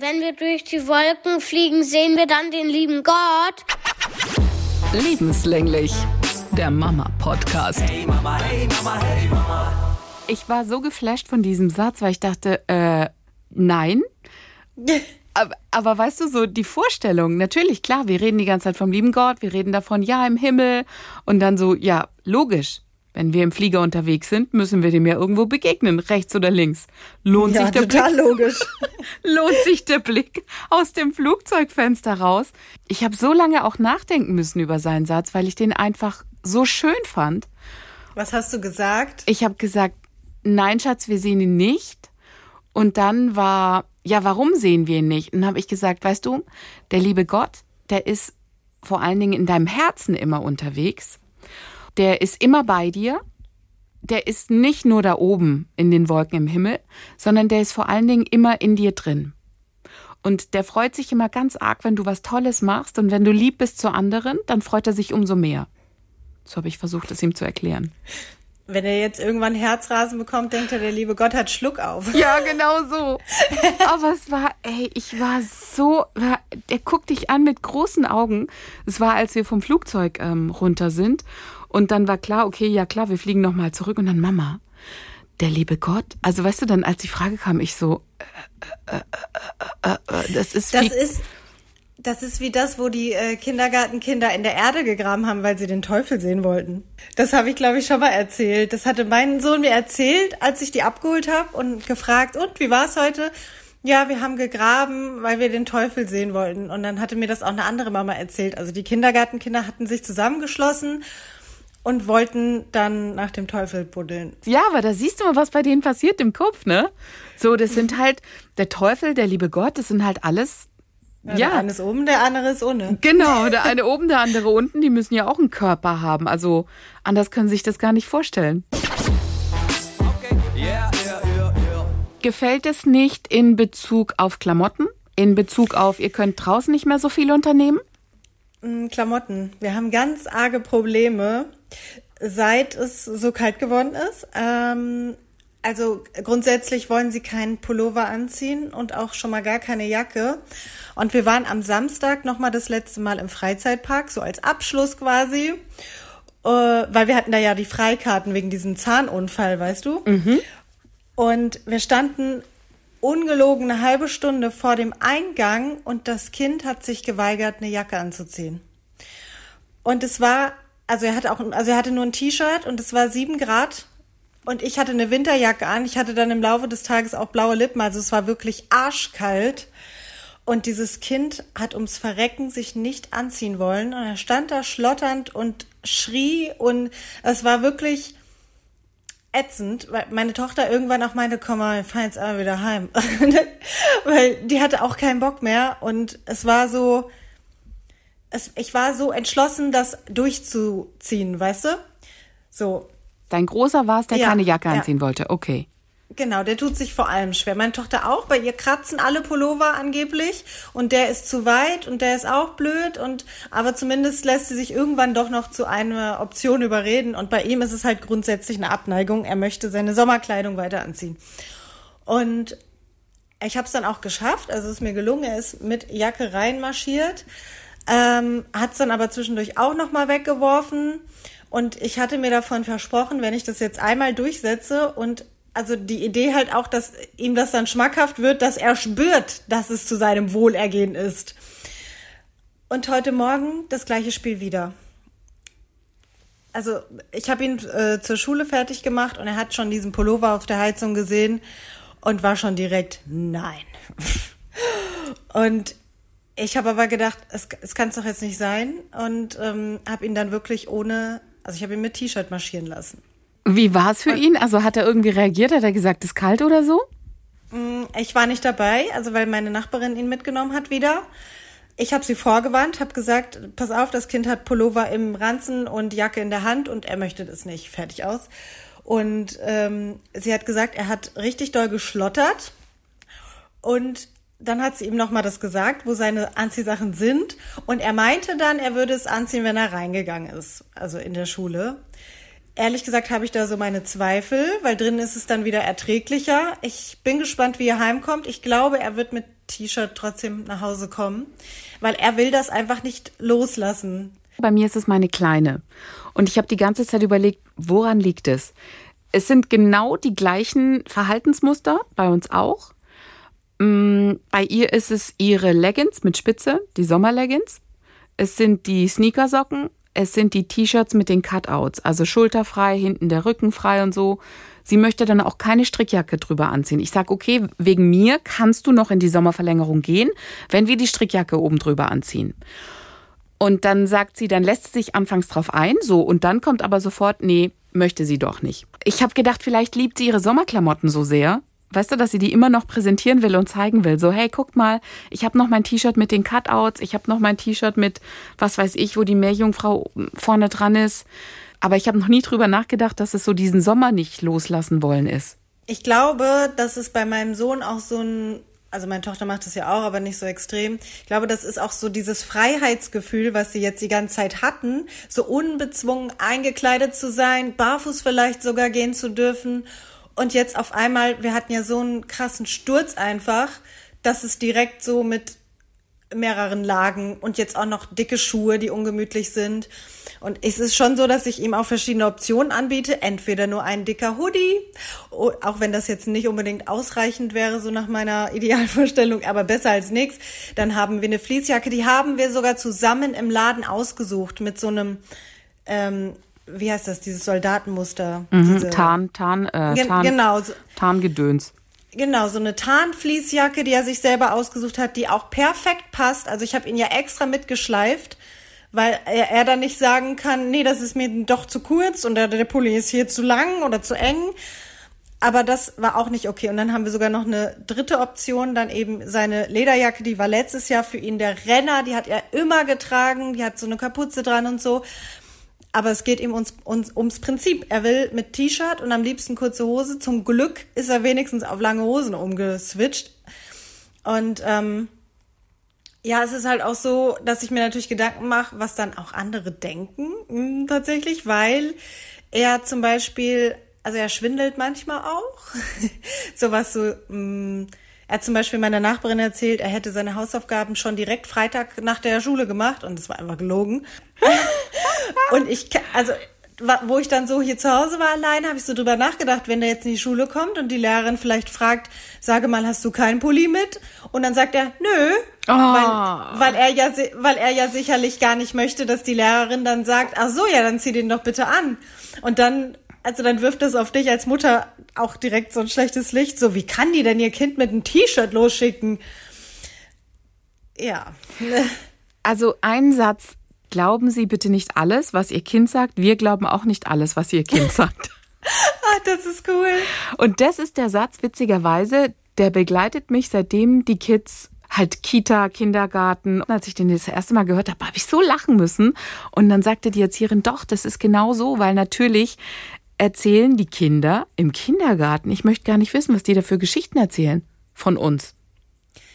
Wenn wir durch die Wolken fliegen, sehen wir dann den lieben Gott. Lebenslänglich, der Mama-Podcast. Hey Mama, hey Mama, hey Mama. Ich war so geflasht von diesem Satz, weil ich dachte, äh, nein. aber, aber weißt du, so die Vorstellung, natürlich, klar, wir reden die ganze Zeit vom lieben Gott, wir reden davon, ja, im Himmel. Und dann so, ja, logisch. Wenn wir im Flieger unterwegs sind, müssen wir dem ja irgendwo begegnen, rechts oder links. Lohnt Ja, sich der total Blick? logisch. lohnt sich der Blick aus dem Flugzeugfenster raus. Ich habe so lange auch nachdenken müssen über seinen Satz, weil ich den einfach so schön fand. Was hast du gesagt? Ich habe gesagt, nein, Schatz, wir sehen ihn nicht. Und dann war, ja, warum sehen wir ihn nicht? Und dann habe ich gesagt, weißt du, der liebe Gott, der ist vor allen Dingen in deinem Herzen immer unterwegs. Der ist immer bei dir. Der ist nicht nur da oben in den Wolken im Himmel, sondern der ist vor allen Dingen immer in dir drin. Und der freut sich immer ganz arg, wenn du was Tolles machst und wenn du lieb bist zu anderen, dann freut er sich umso mehr. So habe ich versucht, es ihm zu erklären. Wenn er jetzt irgendwann Herzrasen bekommt, denkt er, der liebe Gott hat Schluck auf. Ja, genau so. Aber es war, ey, ich war so, war, der guckt dich an mit großen Augen. Es war, als wir vom Flugzeug ähm, runter sind. Und dann war klar, okay, ja klar, wir fliegen nochmal zurück. Und dann Mama, der liebe Gott. Also weißt du, dann als die Frage kam, ich so, äh, äh, äh, äh, äh, das ist Das ist, das ist wie das, wo die äh, Kindergartenkinder in der Erde gegraben haben, weil sie den Teufel sehen wollten. Das habe ich, glaube ich, schon mal erzählt. Das hatte mein Sohn mir erzählt, als ich die abgeholt habe und gefragt, und wie war es heute? Ja, wir haben gegraben, weil wir den Teufel sehen wollten. Und dann hatte mir das auch eine andere Mama erzählt. Also die Kindergartenkinder hatten sich zusammengeschlossen und wollten dann nach dem Teufel buddeln. Ja, aber da siehst du mal, was bei denen passiert im Kopf, ne? So, das sind halt der Teufel, der liebe Gott, das sind halt alles. Ja. Ja, Der eine ist oben, der andere ist ohne. genau. Der eine oben, der andere unten, die müssen ja auch einen Körper haben. Also anders können sich das gar nicht vorstellen. Yeah, yeah, yeah, yeah. Gefällt es nicht in Bezug auf Klamotten? In Bezug auf, ihr könnt draußen nicht mehr so viel unternehmen? Klamotten. Wir haben ganz arge Probleme, seit es so kalt geworden ist. Ähm, also grundsätzlich wollen sie keinen Pullover anziehen und auch schon mal gar keine Jacke. Und wir waren am Samstag noch mal das letzte Mal im Freizeitpark, so als Abschluss quasi, äh, weil wir hatten da ja die Freikarten wegen diesem Zahnunfall, weißt du? Und wir standen ungelogen eine halbe Stunde vor dem Eingang und das Kind hat sich geweigert, eine Jacke anzuziehen. Und es war, also er hatte auch, also er hatte nur ein T-Shirt und es war sieben Grad und ich hatte eine Winterjacke an. Ich hatte dann im Laufe des Tages auch blaue Lippen, also es war wirklich arschkalt. Und dieses Kind hat ums Verrecken sich nicht anziehen wollen und er stand da schlotternd und schrie und es war wirklich, ätzend, weil meine Tochter irgendwann auch meinte, komm mal, wir fahren jetzt aber wieder heim. weil die hatte auch keinen Bock mehr und es war so, es, ich war so entschlossen, das durchzuziehen, weißt du? So, Dein Großer war es, der Ja, keine Jacke ja. anziehen wollte. Okay. Genau, der tut sich vor allem schwer. Meine Tochter auch, bei ihr kratzen alle Pullover angeblich und der ist zu weit und der ist auch blöd und aber zumindest lässt sie sich irgendwann doch noch zu einer Option überreden und bei ihm ist es halt grundsätzlich eine Abneigung. Er möchte seine Sommerkleidung weiter anziehen. Und ich habe es dann auch geschafft, also es ist mir gelungen, er ist mit Jacke reinmarschiert, ähm, hat es dann aber zwischendurch auch nochmal weggeworfen und ich hatte mir davon versprochen, wenn ich das jetzt einmal durchsetze und also die Idee halt auch, dass ihm das dann schmackhaft wird, dass er spürt, dass es zu seinem Wohlergehen ist. Und heute Morgen das gleiche Spiel wieder. Also ich habe ihn äh, zur Schule fertig gemacht und er hat schon diesen Pullover auf der Heizung gesehen und war schon direkt nein. und ich habe aber gedacht, es, es kann es doch jetzt nicht sein und ähm, habe ihn dann wirklich ohne, also ich habe ihn mit T-Shirt marschieren lassen. Wie war es für ihn? Also hat er irgendwie reagiert? Hat er gesagt, es ist kalt oder so? Ich war nicht dabei, also weil meine Nachbarin ihn mitgenommen hat wieder. Ich habe sie vorgewarnt, habe gesagt, pass auf, das Kind hat Pullover im Ranzen und Jacke in der Hand und er möchte das nicht. Fertig aus. Und ähm, sie hat gesagt, er hat richtig doll geschlottert. Und dann hat sie ihm nochmal das gesagt, wo seine Anziehsachen sind. Und er meinte dann, er würde es anziehen, wenn er reingegangen ist, also in der Schule. Ehrlich gesagt habe ich da so meine Zweifel, weil drin ist es dann wieder erträglicher. Ich bin gespannt, wie er heimkommt. Ich glaube, er wird mit T-Shirt trotzdem nach Hause kommen, weil er will das einfach nicht loslassen. Bei mir ist es meine Kleine. Und ich habe die ganze Zeit überlegt, woran liegt es? Es sind genau die gleichen Verhaltensmuster, bei uns auch. Mm, Bei ihr ist es ihre Leggings mit Spitze, die Sommerleggings. Es sind die Sneakersocken, es sind die T-Shirts mit den Cutouts, also schulterfrei, hinten der Rücken frei und so. Sie möchte dann auch keine Strickjacke drüber anziehen. Ich sage, okay, wegen mir kannst du noch in die Sommerverlängerung gehen, wenn wir die Strickjacke oben drüber anziehen. Und dann sagt sie, dann lässt sie sich anfangs drauf ein, so, und dann kommt aber sofort, nee, möchte sie doch nicht. Ich habe gedacht, vielleicht liebt sie ihre Sommerklamotten so sehr, weißt du, dass sie die immer noch präsentieren will und zeigen will. So, hey, guckt mal, ich habe noch mein T-Shirt mit den Cutouts, ich habe noch mein T-Shirt mit, was weiß ich, wo die Meerjungfrau vorne dran ist. Aber ich habe noch nie drüber nachgedacht, dass es so diesen Sommer nicht loslassen wollen ist. Ich glaube, dass es bei meinem Sohn auch so ein, also meine Tochter macht das ja auch, aber nicht so extrem. Ich glaube, das ist auch so dieses Freiheitsgefühl, was sie jetzt die ganze Zeit hatten, so unbezwungen eingekleidet zu sein, barfuß vielleicht sogar gehen zu dürfen. Und jetzt auf einmal, wir hatten ja so einen krassen Sturz einfach, dass es direkt so mit mehreren Lagen und jetzt auch noch dicke Schuhe, die ungemütlich sind. Und es ist schon so, dass ich ihm auch verschiedene Optionen anbiete. Entweder nur ein dicker Hoodie, auch wenn das jetzt nicht unbedingt ausreichend wäre, so nach meiner Idealvorstellung, aber besser als nichts. Dann haben wir eine Fließjacke, die haben wir sogar zusammen im Laden ausgesucht mit so einem, ähm, wie heißt das, dieses Soldatenmuster. Diese, Mhm, Tarn, Tarn, äh, Gen- Tarn, genau, so- Tarngedöns. Genau, so eine Tarnfließjacke, die er sich selber ausgesucht hat, die auch perfekt passt. Also ich habe ihn ja extra mitgeschleift, weil er, er dann nicht sagen kann, nee, das ist mir doch zu kurz und der, der Pulli ist hier zu lang oder zu eng. Aber das war auch nicht okay. Und dann haben wir sogar noch eine dritte Option, dann eben seine Lederjacke, die war letztes Jahr für ihn der Renner, die hat er immer getragen, die hat so eine Kapuze dran und so. Aber es geht ihm ums, ums, ums Prinzip. Er will mit T-Shirt und am liebsten kurze Hose. Zum Glück ist er wenigstens auf lange Hosen umgeswitcht. Und ähm, ja, es ist halt auch so, dass ich mir natürlich Gedanken mache, was dann auch andere denken, mh, tatsächlich, weil er zum Beispiel, also er schwindelt manchmal auch. Sowas so, mh, er hat zum Beispiel meiner Nachbarin erzählt, er hätte seine Hausaufgaben schon direkt Freitag nach der Schule gemacht und das war einfach gelogen. Und ich, also, wo ich dann so hier zu Hause war allein, habe ich so drüber nachgedacht, wenn der jetzt in die Schule kommt und die Lehrerin vielleicht fragt, sage mal, hast du keinen Pulli mit? Und dann sagt er, nö, weil, weil er ja, weil er ja sicherlich gar nicht möchte, dass die Lehrerin dann sagt, ach so, ja, dann zieh den doch bitte an. Und dann, also dann wirft das auf dich als Mutter auch direkt so ein schlechtes Licht. So, wie kann die denn ihr Kind mit einem T-Shirt losschicken? Ja. Also ein Satz, glauben Sie bitte nicht alles, was Ihr Kind sagt. Wir glauben auch nicht alles, was Ihr Kind sagt. Ah, das ist cool. Und das ist der Satz, witzigerweise, der begleitet mich, seitdem die Kids halt Kita, Kindergarten. Und als ich den das erste Mal gehört habe, habe ich so lachen müssen. Und dann sagte die Erzieherin, doch, das ist genau so, weil natürlich erzählen die Kinder im Kindergarten, ich möchte gar nicht wissen, was die da für Geschichten erzählen von uns.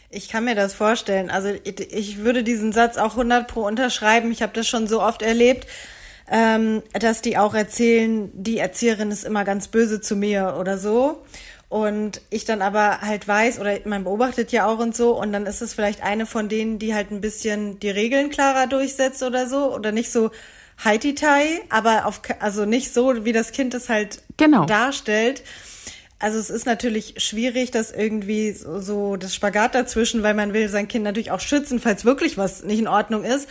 Ich kann mir das vorstellen. Also ich würde diesen Satz auch 100 pro unterschreiben. Ich habe das schon so oft erlebt, ähm, dass die auch erzählen, die Erzieherin ist immer ganz böse zu mir oder so. Und ich dann aber halt weiß, oder man beobachtet ja auch und so, und dann ist es vielleicht eine von denen, die halt ein bisschen die Regeln klarer durchsetzt oder so, oder nicht so heititai, aber auf, also nicht so, wie das Kind es halt Genau. darstellt. Also es ist natürlich schwierig, das irgendwie so, so das Spagat dazwischen, weil man will sein Kind natürlich auch schützen, falls wirklich was nicht in Ordnung ist.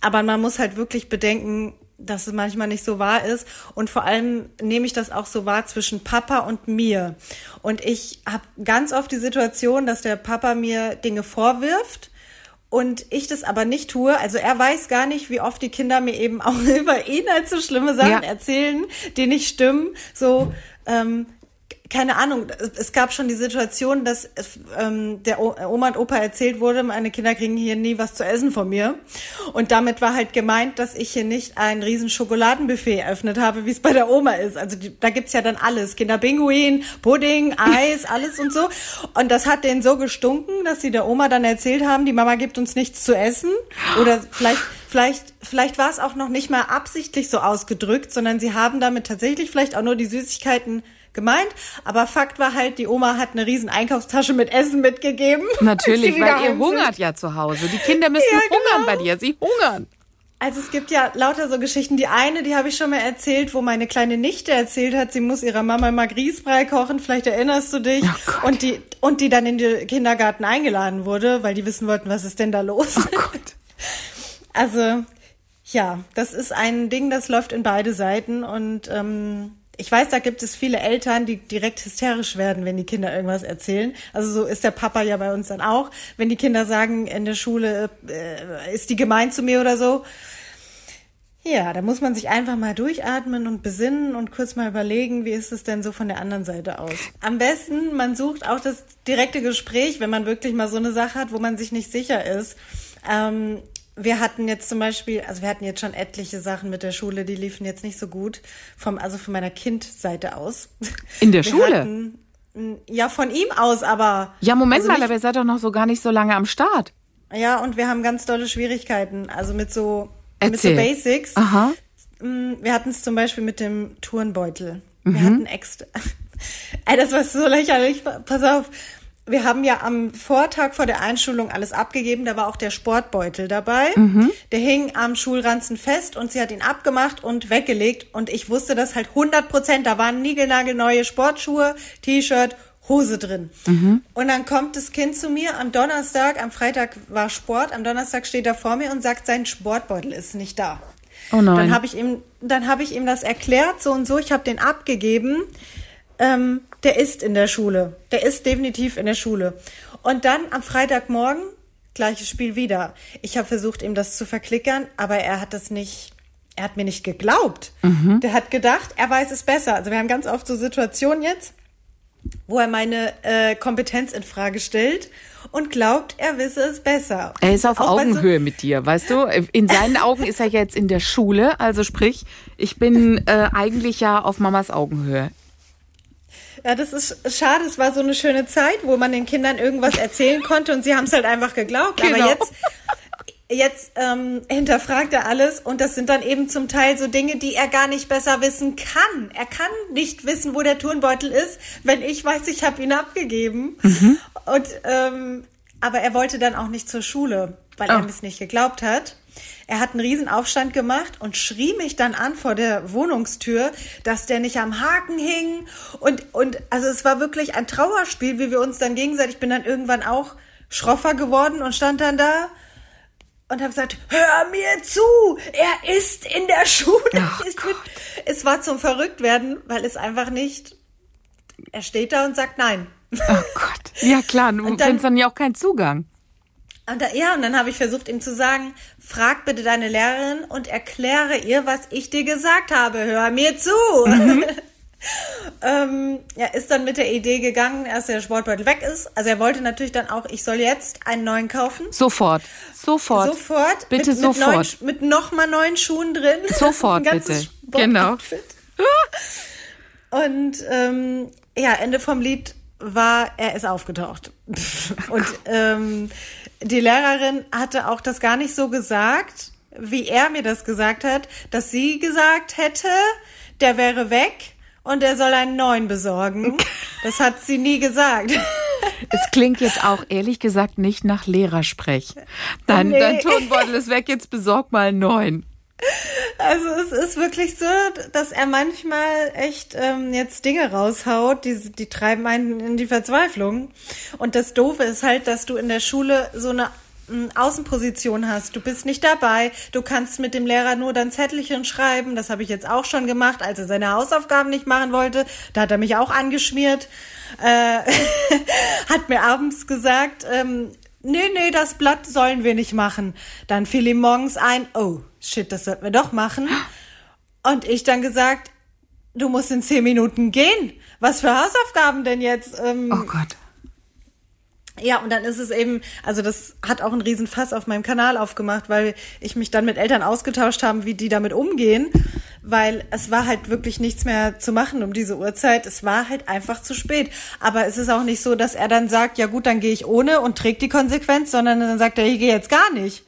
Aber man muss halt wirklich bedenken, dass es manchmal nicht so wahr ist. Und vor allem nehme ich das auch so wahr zwischen Papa und mir. Und ich habe ganz oft die Situation, dass der Papa mir Dinge vorwirft und ich das aber nicht tue. Also er weiß gar nicht, wie oft die Kinder mir eben auch über ihn halt so schlimme Sachen Ja. erzählen, die nicht stimmen. So, ähm, keine Ahnung, es gab schon die Situation, dass ähm, der Oma und Opa erzählt wurde, meine Kinder kriegen hier nie was zu essen von mir. Und damit war halt gemeint, dass ich hier nicht ein riesen Schokoladenbuffet eröffnet habe, wie es bei der Oma ist. Also die, da gibt's ja dann alles. Kinderpinguin, Pudding, Eis, alles und so. Und das hat denen so gestunken, dass sie der Oma dann erzählt haben, die Mama gibt uns nichts zu essen. Oder vielleicht, vielleicht, vielleicht war es auch noch nicht mal absichtlich so ausgedrückt, sondern sie haben damit tatsächlich vielleicht auch nur die Süßigkeiten gemeint. Aber Fakt war halt, die Oma hat eine riesen Einkaufstasche mit Essen mitgegeben. Natürlich, weil ihr sind. hungert ja zu Hause. Die Kinder müssen Ja, hungern genau. bei dir. Sie hungern. Also es gibt ja lauter so Geschichten. Die eine, die habe ich schon mal erzählt, wo meine kleine Nichte erzählt hat, sie muss ihrer Mama mal Grießbrei kochen, vielleicht erinnerst du dich. Oh und die und die dann in den Kindergarten eingeladen wurde, weil die wissen wollten, was ist denn da los? Oh Gott. Also ja, das ist ein Ding, das läuft in beide Seiten und ähm, ich weiß, da gibt es viele Eltern, die direkt hysterisch werden, wenn die Kinder irgendwas erzählen. Also so ist der Papa ja bei uns dann auch, wenn die Kinder sagen in der Schule, äh, ist die gemein zu mir oder so. Ja, da muss man sich einfach mal durchatmen und besinnen und kurz mal überlegen, wie ist es denn so von der anderen Seite aus. Am besten, man sucht auch das direkte Gespräch, wenn man wirklich mal so eine Sache hat, wo man sich nicht sicher ist. Ähm, wir hatten jetzt zum Beispiel, also wir hatten jetzt schon etliche Sachen mit der Schule, die liefen jetzt nicht so gut, vom, also von meiner Kindseite aus. In der Wir Schule? Hatten, ja, von ihm aus, aber. Ja, Moment also mal, aber ihr seid doch noch so gar nicht so lange am Start. Ja, und wir haben ganz dolle Schwierigkeiten, also mit so, Erzähl. mit so Basics. Aha. Mm, Wir hatten es zum Beispiel mit dem Turnbeutel. Mhm. Wir hatten extra. Ey, das war so lächerlich. Pass auf. Wir haben ja am Vortag vor der Einschulung alles abgegeben. Da war auch der Sportbeutel dabei. Mhm. Der hing am Schulranzen fest und sie hat ihn abgemacht und weggelegt. Und ich wusste das halt 100 Prozent. Da waren niegelnagelneue Sportschuhe, T-Shirt, Hose drin. Mhm. Und dann kommt das Kind zu mir am Donnerstag, am Freitag war Sport, am Donnerstag steht er vor mir und sagt, sein Sportbeutel ist nicht da. Oh nein. Dann habe ich ihm, dann habe ich ihm das erklärt, so und so. Ich habe den abgegeben. Ähm, der ist in der Schule. Der ist definitiv in der Schule. Und dann am Freitagmorgen gleiches Spiel wieder. Ich habe versucht, ihm das zu verklickern, aber er hat das nicht. Er hat mir nicht geglaubt. Der hat gedacht, er weiß es besser. Also wir haben ganz oft so Situationen jetzt, wo er meine äh, Kompetenz in Frage stellt und glaubt, er wisse es besser. Er ist auf Auch bei so- Augenhöhe mit dir, weißt du? In seinen Augen ist er jetzt in der Schule, also sprich, ich bin äh, eigentlich ja auf Mamas Augenhöhe. Ja, das ist schade. Es war so eine schöne Zeit, wo man den Kindern irgendwas erzählen konnte und sie haben es halt einfach geglaubt. Genau. Aber jetzt, jetzt ähm, hinterfragt er alles und das sind dann eben zum Teil so Dinge, die er gar nicht besser wissen kann. Er kann nicht wissen, wo der Turnbeutel ist, wenn ich weiß, ich habe ihn abgegeben. Und ähm, aber er wollte dann auch nicht zur Schule, weil er Oh. mir es nicht geglaubt hat. Er hat einen riesen Aufstand gemacht und schrie mich dann an vor der Wohnungstür, dass der nicht am Haken hing. Und, und also es war wirklich ein Trauerspiel, wie wir uns dann gegenseitig, ich bin dann irgendwann auch schroffer geworden und stand dann da und habe gesagt, hör mir zu, er ist in der Schule. Ach ich bin, es war zum Verrücktwerden, weil es einfach nicht, er steht da und sagt nein. Oh Gott. Ja klar, du Und dann- findest dann ja auch keinen Zugang. Und da, ja, und dann habe ich versucht, ihm zu sagen, frag bitte deine Lehrerin und erkläre ihr, was ich dir gesagt habe. Hör mir zu. ähm, ja, ist dann mit der Idee gegangen, als der Sportbeutel weg ist. Also er wollte natürlich dann auch, ich soll jetzt einen neuen kaufen. Sofort. Sofort. Sofort. Bitte mit, sofort. Mit, neun, mit nochmal neun Schuhen drin. Sofort, bitte. Genau. Und ähm, ja, Ende vom Lied war, er ist aufgetaucht. Und ähm, die Lehrerin hatte auch das gar nicht so gesagt, wie er mir das gesagt hat, dass sie gesagt hätte, der wäre weg und er soll einen neuen besorgen. Das hat sie nie gesagt. Es klingt jetzt auch ehrlich gesagt nicht nach Lehrersprech. Dein, Nee. dein Tonbeutel ist weg, jetzt besorg mal einen neuen. Also es ist wirklich so, dass er manchmal echt ähm, jetzt Dinge raushaut, die, die treiben einen in die Verzweiflung. Und das Doofe ist halt, dass du in der Schule so eine mm, Außenposition hast. Du bist nicht dabei. Du kannst mit dem Lehrer nur dein Zettelchen schreiben. Das habe ich jetzt auch schon gemacht, als er seine Hausaufgaben nicht machen wollte. Da hat er mich auch angeschmiert. Äh, hat mir abends gesagt, ähm, nee, nee, das Blatt sollen wir nicht machen. Dann fiel ihm morgens ein, oh, shit, das sollten wir doch machen. Und ich dann gesagt, du musst in zehn Minuten gehen. Was für Hausaufgaben denn jetzt? Ähm, Oh Gott. ja, und dann ist es eben, also das hat auch einen riesen Fass auf meinem Kanal aufgemacht, weil ich mich dann mit Eltern ausgetauscht habe, wie die damit umgehen, weil es war halt wirklich nichts mehr zu machen um diese Uhrzeit. Es war halt einfach zu spät. Aber es ist auch nicht so, dass er dann sagt, ja gut, dann gehe ich ohne und trägt die Konsequenz, sondern dann sagt er, ich gehe jetzt gar nicht.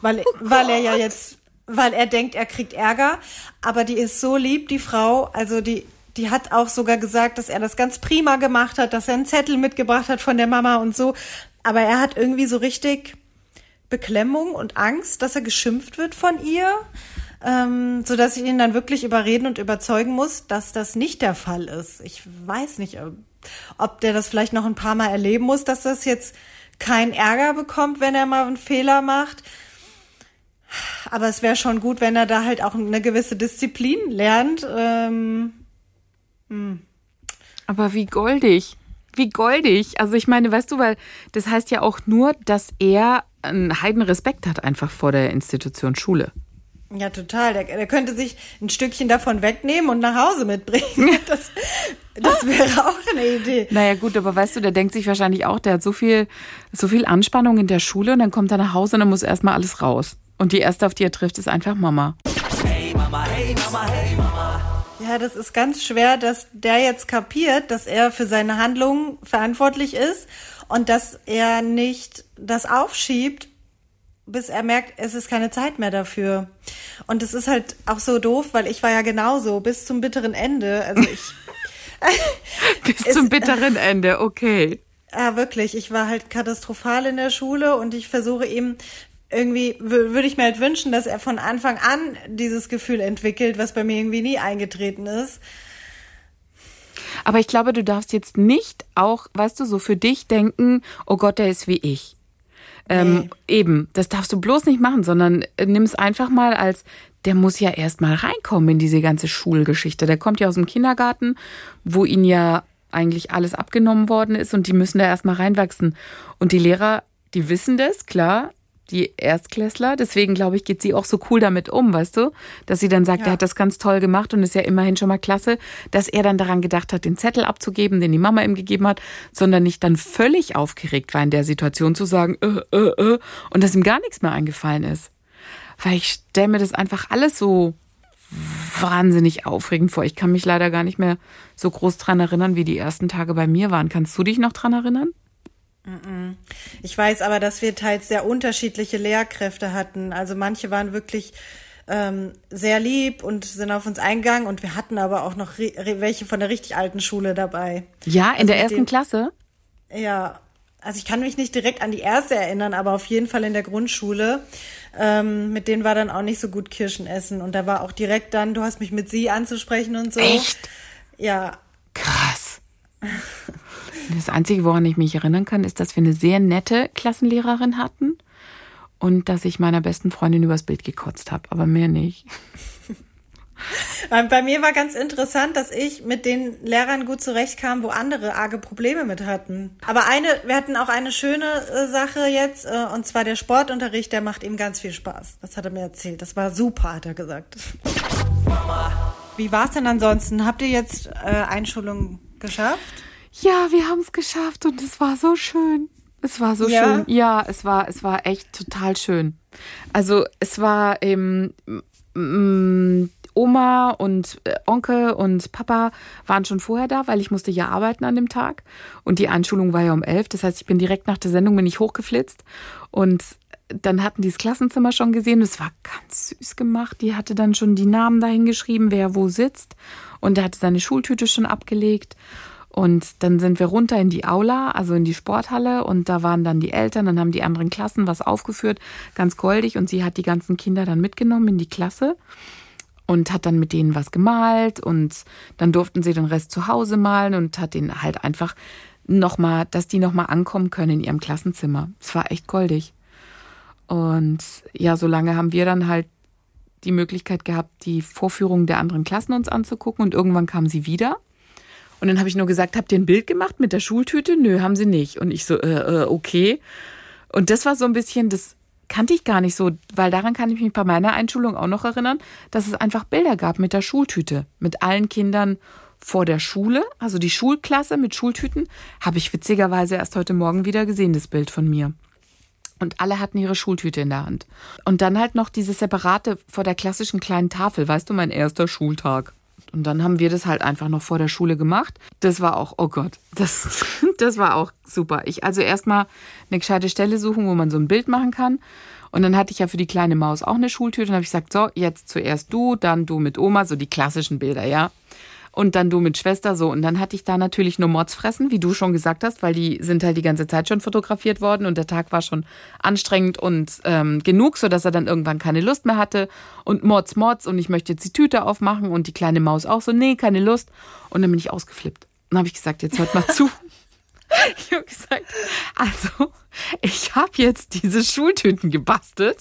weil, weil er ja jetzt, weil er denkt, er kriegt Ärger. Aber die ist so lieb, die Frau, also die, die hat auch sogar gesagt, dass er das ganz prima gemacht hat, dass er einen Zettel mitgebracht hat von der Mama und so. Aber er hat irgendwie so richtig Beklemmung und Angst, dass er geschimpft wird von ihr, ähm, so dass ich ihn dann wirklich überreden und überzeugen muss, dass das nicht der Fall ist. Ich weiß nicht, ob, der das vielleicht noch ein paar Mal erleben muss, dass das jetzt keinen Ärger bekommt, wenn er mal einen Fehler macht. Aber es wäre schon gut, wenn er da halt auch eine gewisse Disziplin lernt. Ähm, Aber wie goldig. Wie goldig. Also ich meine, weißt du, weil das heißt ja auch nur, dass er einen Heidenrespekt hat einfach vor der Institution Schule. Ja, total. Der, der könnte sich ein Stückchen davon wegnehmen und nach Hause mitbringen. Das, das wäre auch eine Idee. Naja, gut, aber weißt du, der denkt sich wahrscheinlich auch, der hat so viel, so viel Anspannung in der Schule und dann kommt er nach Hause und dann muss erstmal alles raus. Und die erste, auf die er trifft, ist einfach Mama. Hey Mama, hey Mama, hey Mama. Ja, das ist ganz schwer, dass der jetzt kapiert, dass er für seine Handlungen verantwortlich ist und dass er nicht das aufschiebt, bis er merkt, es ist keine Zeit mehr dafür. Und es ist halt auch so doof, weil ich war ja genauso bis zum bitteren Ende. Also ich, Bis Es- zum bitteren Ende, okay. ja wirklich, ich war halt katastrophal in der Schule und ich versuche ihm irgendwie, wür- würde ich mir halt wünschen, dass er von Anfang an dieses Gefühl entwickelt, was bei mir irgendwie nie eingetreten ist. Aber ich glaube, du darfst jetzt nicht auch, weißt du, so für dich denken, oh Gott, der ist wie ich. Ähm, Eben, das darfst du bloß nicht machen, sondern äh, nimm es einfach mal als, der muss ja erst mal reinkommen in diese ganze Schulgeschichte. Der kommt ja aus dem Kindergarten, wo ihn ja eigentlich alles abgenommen worden ist und die müssen da erst mal reinwachsen. Und die Lehrer, die wissen das, klar, die Erstklässler. Deswegen, glaube ich, geht sie auch so cool damit um, weißt du? Dass sie dann sagt, Ja. er hat das ganz toll gemacht und ist ja immerhin schon mal klasse, dass er dann daran gedacht hat, den Zettel abzugeben, den die Mama ihm gegeben hat, sondern nicht dann völlig aufgeregt war in der Situation zu sagen, äh, äh, äh, und dass ihm gar nichts mehr eingefallen ist. Weil ich stelle mir das einfach alles so wahnsinnig aufregend vor. Ich kann mich leider gar nicht mehr so groß dran erinnern, wie die ersten Tage bei mir waren. Kannst du dich noch dran erinnern? Ich weiß aber, dass wir teils sehr unterschiedliche Lehrkräfte hatten. Also manche waren wirklich ähm, sehr lieb und sind auf uns eingegangen und wir hatten aber auch noch welche von der richtig alten Schule dabei. Ja, in Also der ersten dem- Klasse? Ja, also ich kann mich nicht direkt an die erste erinnern, aber auf jeden Fall in der Grundschule. Ähm, mit denen war dann auch nicht so gut Kirschen essen. Und da war auch direkt dann, du hast mich mit sie anzusprechen und so. Echt? Ja. Das Einzige, woran ich mich erinnern kann, ist, dass wir eine sehr nette Klassenlehrerin hatten und dass ich meiner besten Freundin übers Bild gekotzt habe, aber mehr nicht. Bei mir war ganz interessant, dass ich mit den Lehrern gut zurechtkam, wo andere arge Probleme mit hatten. Aber eine, wir hatten auch eine schöne äh, Sache jetzt, äh, und zwar der Sportunterricht, der macht ihm ganz viel Spaß. Das hat er mir erzählt. Das war super, hat er gesagt. Wie war es denn ansonsten? Habt ihr jetzt äh, Einschulung geschafft? Ja, wir haben es geschafft und es war so schön. Es war so Ja? schön. Ja, es war, es war echt total schön. Also es war ähm, mm, Oma und äh, Onkel und Papa waren schon vorher da, weil ich musste ja arbeiten an dem Tag. Und die Einschulung war ja um elf. Das heißt, ich bin direkt nach der Sendung bin ich hochgeflitzt und dann hatten die das Klassenzimmer schon gesehen. Das war ganz süß gemacht. Die hatte dann schon die Namen dahin geschrieben, wer wo sitzt. Und er hatte seine Schultüte schon abgelegt. Und dann sind wir runter in die Aula, also in die Sporthalle. Und da waren dann die Eltern, dann haben die anderen Klassen was aufgeführt, ganz goldig. Und sie hat die ganzen Kinder dann mitgenommen in die Klasse und hat dann mit denen was gemalt. Und dann durften sie den Rest zu Hause malen und hat denen halt einfach nochmal, dass die nochmal ankommen können in ihrem Klassenzimmer. Es war echt goldig. Und ja, so lange haben wir dann halt die Möglichkeit gehabt, die Vorführungen der anderen Klassen uns anzugucken. Und irgendwann kamen sie wieder. Und dann habe ich nur gesagt, habt ihr ein Bild gemacht mit der Schultüte? Nö, haben sie nicht. Und ich so, äh, äh, okay. Und das war so ein bisschen, das kannte ich gar nicht so, weil daran kann ich mich bei meiner Einschulung auch noch erinnern, dass es einfach Bilder gab mit der Schultüte, mit allen Kindern vor der Schule, also die Schulklasse mit Schultüten, habe ich witzigerweise erst heute Morgen wieder gesehen, das Bild von mir. Und alle hatten ihre Schultüte in der Hand. Und dann halt noch diese separate vor der klassischen kleinen Tafel, weißt du, mein erster Schultag. Und dann haben wir das halt einfach noch vor der Schule gemacht. Das war auch, oh Gott, das, das war auch super. Ich also erstmal eine gescheite Stelle suchen, wo man so ein Bild machen kann. Und dann hatte ich ja für die kleine Maus auch eine Schultüte. Und habe ich gesagt, so, jetzt zuerst du, dann du mit Oma, so die klassischen Bilder, ja. Und dann du mit Schwester so. Und dann hatte ich da natürlich nur Mordsfressen, wie du schon gesagt hast, weil die sind halt die ganze Zeit schon fotografiert worden und der Tag war schon anstrengend und ähm, genug, sodass er dann irgendwann keine Lust mehr hatte. Und Mords, Mords und ich möchte jetzt die Tüte aufmachen und die kleine Maus auch so, nee, keine Lust. Und dann bin ich ausgeflippt. Dann habe ich gesagt, jetzt hört mal zu. Ich habe gesagt, also ich habe jetzt diese Schultüten gebastelt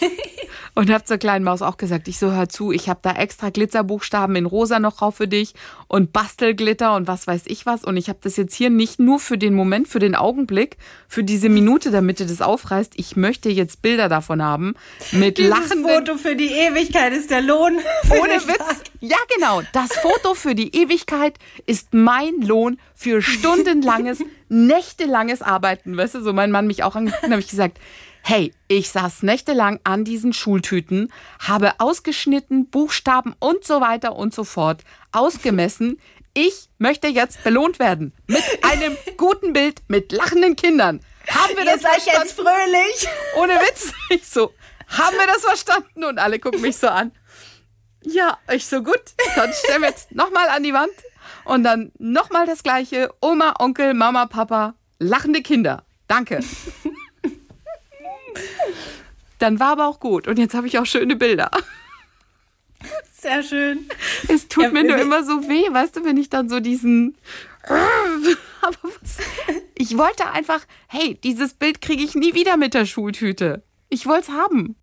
und habe zur kleinen Maus auch gesagt, ich so hör zu, ich habe da extra Glitzerbuchstaben in rosa noch drauf für dich und Bastelglitter und was weiß ich was und ich habe das jetzt hier nicht nur für den Moment, für den Augenblick, für diese Minute, damit du das aufreißt. Ich möchte jetzt Bilder davon haben mit Dieses lachenden Foto für die Ewigkeit ist der Lohn. für ohne Witz. Tag. Ja, genau. Das Foto für die Ewigkeit ist mein Lohn für stundenlanges, nächtelanges Arbeiten. Weißt du, so mein Mann mich auch angeguckt und habe ich gesagt, hey, ich saß nächtelang an diesen Schultüten, habe ausgeschnitten, Buchstaben und so weiter und so fort ausgemessen. Ich möchte jetzt belohnt werden mit einem guten Bild mit lachenden Kindern. Haben wir Ihr das seid verstanden? jetzt fröhlich. Ohne Witz. Ich so, haben wir das verstanden? Und alle gucken mich so an. Ja, ich so gut. Dann stellen wir jetzt nochmal an die Wand. Und dann nochmal das gleiche. Oma, Onkel, Mama, Papa, lachende Kinder. Danke. Dann war aber auch gut. Und jetzt habe ich auch schöne Bilder. Sehr schön. Es tut Ja, mir nur immer so weh, weißt du, wenn ich dann so diesen. Aber was? Ich wollte einfach, hey, dieses Bild kriege ich nie wieder mit der Schultüte. Ich wollte es haben.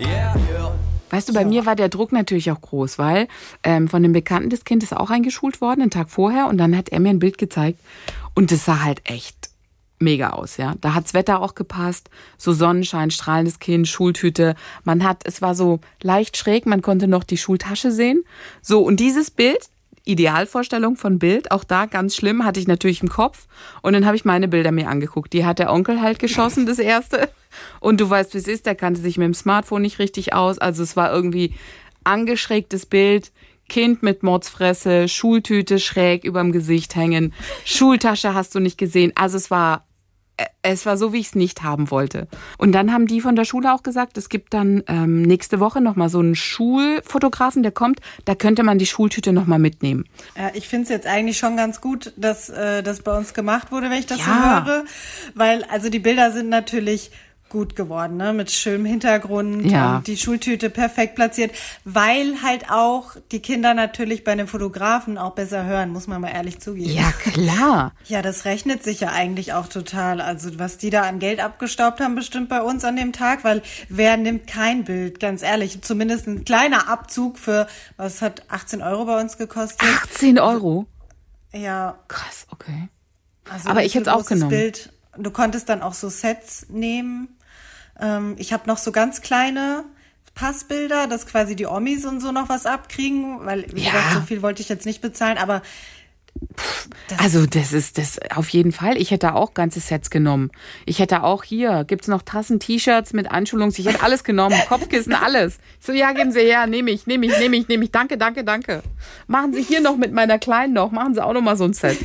Yeah, yeah. Weißt du, bei mir war der Druck natürlich auch groß, weil ähm, von dem Bekannten des Kindes auch eingeschult worden, einen Tag vorher. Und dann hat er mir ein Bild gezeigt. Und das sah halt echt mega aus, ja. Da hat's Wetter auch gepasst. So Sonnenschein, strahlendes Kind, Schultüte. Man hat, es war so leicht schräg, man konnte noch die Schultasche sehen. So, und dieses Bild, Idealvorstellung von Bild, auch da ganz schlimm, hatte ich natürlich im Kopf. Und dann habe ich meine Bilder mir angeguckt. Die hat der Onkel halt geschossen, das erste. Und du weißt, wie es ist, der kannte sich mit dem Smartphone nicht richtig aus. Also es war irgendwie angeschrägtes Bild. Kind mit Mordsfresse, Schultüte schräg überm Gesicht hängen, Schultasche hast du nicht gesehen. Also es war es war so, wie ich es nicht haben wollte. Und dann haben die von der Schule auch gesagt, es gibt dann ähm, nächste Woche nochmal so einen Schulfotografen, der kommt, da könnte man die Schultüte nochmal mitnehmen. Ja, ich finde es jetzt eigentlich schon ganz gut, dass äh, das bei uns gemacht wurde, wenn ich das Ja. so höre. Weil, also die Bilder sind natürlich gut geworden, ne? Mit schönem Hintergrund Ja. und die Schultüte perfekt platziert, weil halt auch die Kinder natürlich bei einem Fotografen auch besser hören, muss man mal ehrlich zugeben. Ja, klar. Ja, das rechnet sich ja eigentlich auch total. Also was die da an Geld abgestaubt haben, bestimmt bei uns an dem Tag, weil wer nimmt kein Bild, ganz ehrlich. Zumindest ein kleiner Abzug für, was hat 18 Euro bei uns gekostet? 18 Euro. Ja, Krass, okay. also Aber ich hätte es auch genommen. Bild. Du konntest dann auch so Sets nehmen. Ähm, ich habe noch so ganz kleine Passbilder, dass quasi die Omis und so noch was abkriegen, weil wie Ja. gesagt, so viel wollte ich jetzt nicht bezahlen, aber Also das ist das auf jeden Fall. Ich hätte auch ganze Sets genommen. Ich hätte auch hier, gibt's noch Tassen, T-Shirts mit Anschulungs. Ich hätte alles genommen, Kopfkissen, alles. So, ja, geben Sie her, nehme ich, nehme ich, nehme ich, nehme ich. Danke, danke, danke. Machen Sie hier noch mit meiner Kleinen noch, machen Sie auch noch mal so ein Set.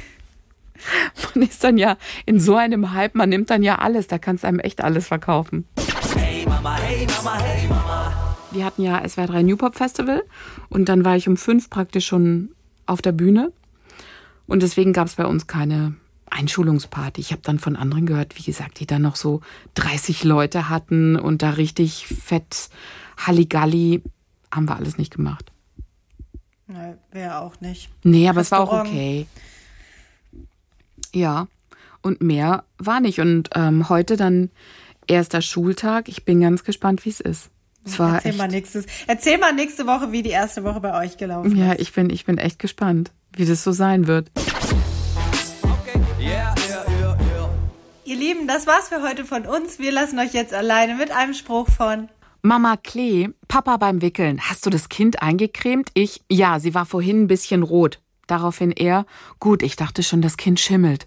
Man ist dann ja in so einem Hype, man nimmt dann ja alles. Da kannst du einem echt alles verkaufen. Hey Mama, hey Mama, hey Mama. Wir hatten ja SWR3 New Pop Festival und dann war ich um fünf praktisch schon auf der Bühne. Und deswegen gab es bei uns keine Einschulungsparty. Ich habe dann von anderen gehört, wie gesagt, die dann noch so 30 Leute hatten und da richtig fett Halligalli. Haben wir alles nicht gemacht. wäre auch nicht. Nee, aber es war auch Restaurant. okay. Ja, und mehr war nicht. Und ähm, heute dann erster Schultag. Ich bin ganz gespannt, wie es ist. Es war Erzähl echt, mal nächstes. Erzähl mal nächste Woche, wie die erste Woche bei euch gelaufen ja, ist. ich bin, ich bin echt gespannt, wie das so sein wird. Okay, yeah, yeah, yeah, yeah. Ihr Lieben, das war's für heute von uns. Wir lassen euch jetzt alleine mit einem Spruch von Mama Klee, Papa beim Wickeln, hast du das Kind eingecremt? Ich, ja, sie war vorhin ein bisschen rot. Daraufhin er, gut, ich dachte schon, das Kind schimmelt.